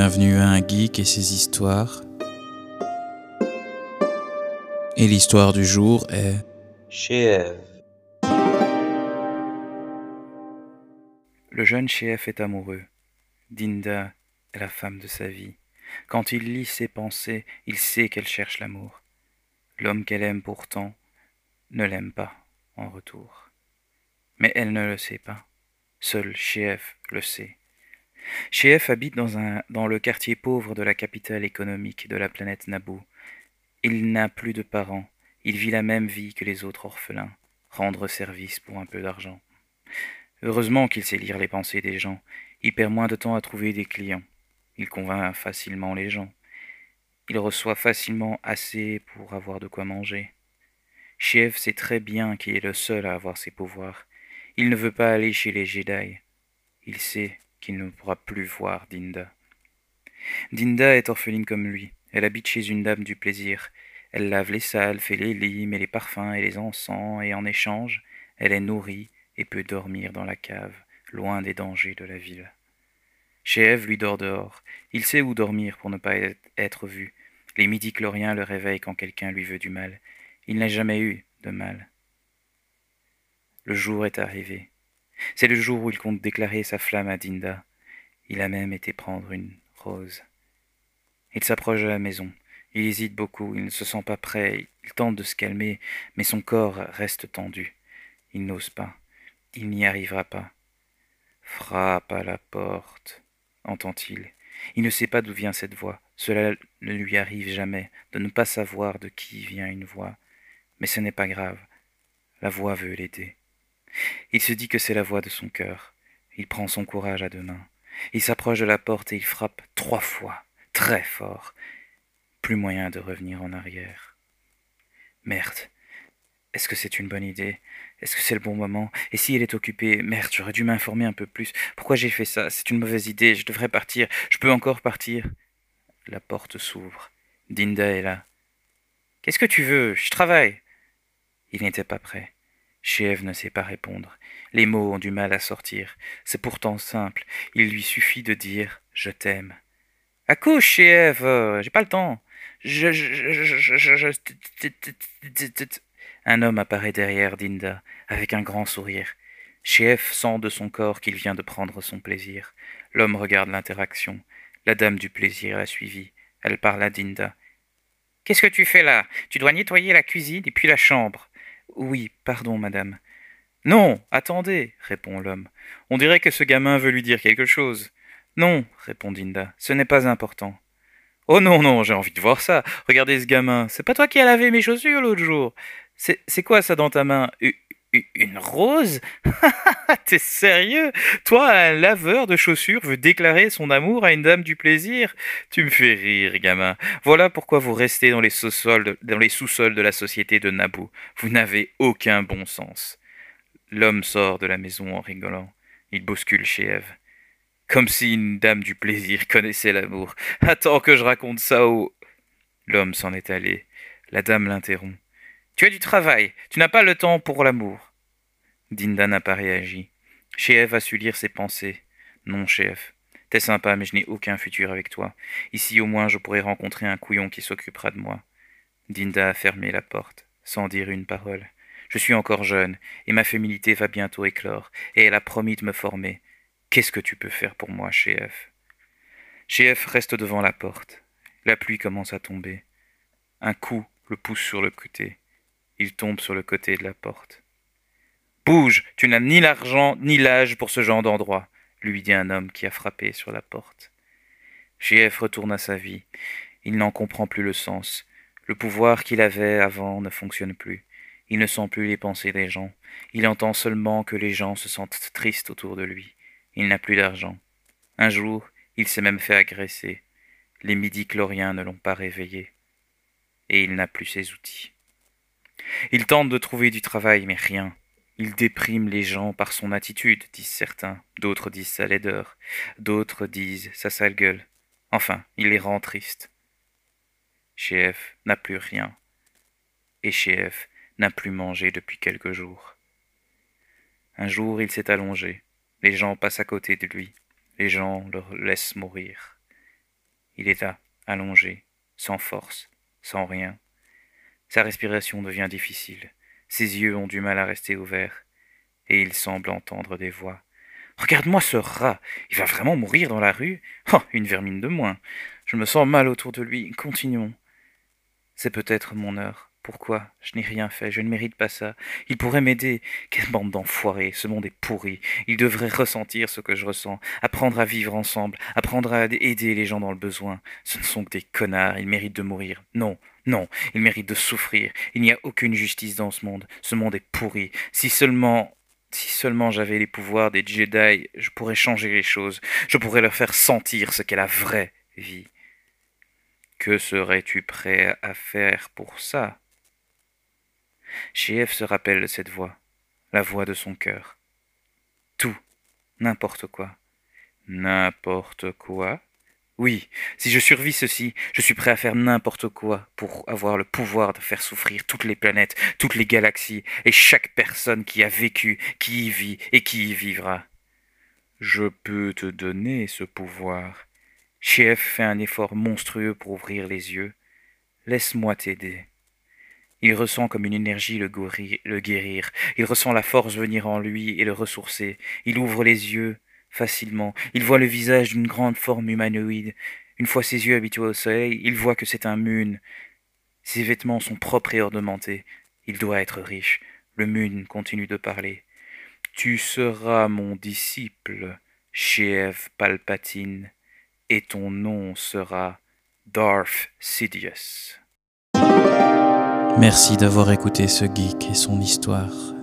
Bienvenue à un geek et ses histoires. Et l'histoire du jour est... Chez Le jeune chef est amoureux. Dinda est la femme de sa vie. Quand il lit ses pensées, il sait qu'elle cherche l'amour. L'homme qu'elle aime pourtant ne l'aime pas en retour. Mais elle ne le sait pas. Seul Chef le sait. Chef habite dans, un, dans le quartier pauvre de la capitale économique de la planète Naboo. Il n'a plus de parents. Il vit la même vie que les autres orphelins, rendre service pour un peu d'argent. Heureusement qu'il sait lire les pensées des gens. Il perd moins de temps à trouver des clients. Il convainc facilement les gens. Il reçoit facilement assez pour avoir de quoi manger. Chef sait très bien qu'il est le seul à avoir ses pouvoirs. Il ne veut pas aller chez les Jedi. Il sait qu'il ne pourra plus voir Dinda. Dinda est orpheline comme lui. Elle habite chez une dame du plaisir. Elle lave les salles, fait les lits, met les parfums et les encens, et en échange, elle est nourrie et peut dormir dans la cave, loin des dangers de la ville. Eve lui dort dehors. Il sait où dormir pour ne pas être vu. Les midi-chloriens le réveillent quand quelqu'un lui veut du mal. Il n'a jamais eu de mal. Le jour est arrivé. C'est le jour où il compte déclarer sa flamme à Dinda. Il a même été prendre une rose. Il s'approche de la maison. Il hésite beaucoup, il ne se sent pas prêt, il tente de se calmer, mais son corps reste tendu. Il n'ose pas. Il n'y arrivera pas. Frappe à la porte, entend-il. Il ne sait pas d'où vient cette voix. Cela ne lui arrive jamais de ne pas savoir de qui vient une voix. Mais ce n'est pas grave. La voix veut l'aider. Il se dit que c'est la voix de son cœur. Il prend son courage à deux mains. Il s'approche de la porte et il frappe trois fois, très fort. Plus moyen de revenir en arrière. Merde. Est-ce que c'est une bonne idée? Est-ce que c'est le bon moment? Et si elle est occupée? Merde, j'aurais dû m'informer un peu plus. Pourquoi j'ai fait ça? C'est une mauvaise idée, je devrais partir. Je peux encore partir. La porte s'ouvre. Dinda est là. Qu'est-ce que tu veux? Je travaille. Il n'était pas prêt. Chiev ne sait pas répondre. Les mots ont du mal à sortir. C'est pourtant simple. Il lui suffit de dire Je t'aime. Accouche, Chiev J'ai pas le temps. Je, Un homme apparaît derrière Dinda, avec un grand sourire. Chiev sent de son corps qu'il vient de prendre son plaisir. L'homme regarde l'interaction. La dame du plaisir l'a suivi. Elle parle à Dinda. Qu'est-ce que tu fais là? Tu dois nettoyer la cuisine et puis la chambre. Oui, pardon, madame. Non, attendez, répond l'homme. On dirait que ce gamin veut lui dire quelque chose. Non, répond Dinda, ce n'est pas important. Oh non, non, j'ai envie de voir ça. Regardez ce gamin. C'est pas toi qui as lavé mes chaussures l'autre jour. C'est quoi ça dans ta main? Une rose? T'es sérieux? Toi, un laveur de chaussures veut déclarer son amour à une dame du plaisir? Tu me fais rire, gamin. Voilà pourquoi vous restez dans les sous-sols de, la société de Naboo. Vous n'avez aucun bon sens. L'homme sort de la maison en rigolant. Il bouscule chez Eve. Comme si une dame du plaisir connaissait l'amour. Attends que je raconte ça au... L'homme s'en est allé. La dame l'interrompt. Tu as du travail, tu n'as pas le temps pour l'amour. Dinda n'a pas réagi. Chef a su lire ses pensées. Non, chef. T'es sympa, mais je n'ai aucun futur avec toi. Ici, au moins, je pourrais rencontrer un couillon qui s'occupera de moi. Dinda a fermé la porte, sans dire une parole. Je suis encore jeune, et ma féminité va bientôt éclore, et elle a promis de me former. Qu'est-ce que tu peux faire pour moi, chef Chef reste devant la porte. La pluie commence à tomber. Un coup le pousse sur le côté. Il tombe sur le côté de la porte. Bouge, tu n'as ni l'argent ni l'âge pour ce genre d'endroit, lui dit un homme qui a frappé sur la porte. JF retourne à sa vie. Il n'en comprend plus le sens. Le pouvoir qu'il avait avant ne fonctionne plus. Il ne sent plus les pensées des gens. Il entend seulement que les gens se sentent tristes autour de lui. Il n'a plus d'argent. Un jour, il s'est même fait agresser. Les midi-chloriens ne l'ont pas réveillé. Et il n'a plus ses outils. Il tente de trouver du travail, mais rien. Il déprime les gens par son attitude, disent certains. D'autres disent sa laideur. D'autres disent sa sale gueule. Enfin, il les rend tristes. Chef n'a plus rien. Et Chef n'a plus mangé depuis quelques jours. Un jour, il s'est allongé. Les gens passent à côté de lui. Les gens le laissent mourir. Il est là, allongé, sans force, sans rien. Sa respiration devient difficile. Ses yeux ont du mal à rester ouverts. Et il semble entendre des voix. Regarde-moi ce rat. Il va vraiment mourir dans la rue? Oh, une vermine de moins. Je me sens mal autour de lui. Continuons. C'est peut-être mon heure. Pourquoi? Je n'ai rien fait, je ne mérite pas ça. Il pourrait m'aider. Quelle bande d'enfoirés, ce monde est pourri. Il devrait ressentir ce que je ressens, apprendre à vivre ensemble, apprendre à aider les gens dans le besoin. Ce ne sont que des connards, ils méritent de mourir. Non, non, ils méritent de souffrir. Il n'y a aucune justice dans ce monde. Ce monde est pourri. Si seulement si seulement j'avais les pouvoirs des Jedi, je pourrais changer les choses. Je pourrais leur faire sentir ce qu'est la vraie vie. Que serais-tu prêt à faire pour ça? Chief se rappelle de cette voix, la voix de son cœur. Tout, n'importe quoi. N'importe quoi Oui, si je survis ceci, je suis prêt à faire n'importe quoi pour avoir le pouvoir de faire souffrir toutes les planètes, toutes les galaxies, et chaque personne qui a vécu, qui y vit et qui y vivra. Je peux te donner ce pouvoir. Chief fait un effort monstrueux pour ouvrir les yeux. Laisse-moi t'aider. Il ressent comme une énergie le, guérir. Il ressent la force venir en lui et le ressourcer. Il ouvre les yeux facilement. Il voit le visage d'une grande forme humanoïde. Une fois ses yeux habitués au soleil, il voit que c'est un Moon. Ses vêtements sont propres et ornementés. Il doit être riche. Le Moon continue de parler. Tu seras mon disciple, Sheev Palpatine, et ton nom sera Darth Sidious. Merci d'avoir écouté ce geek et son histoire.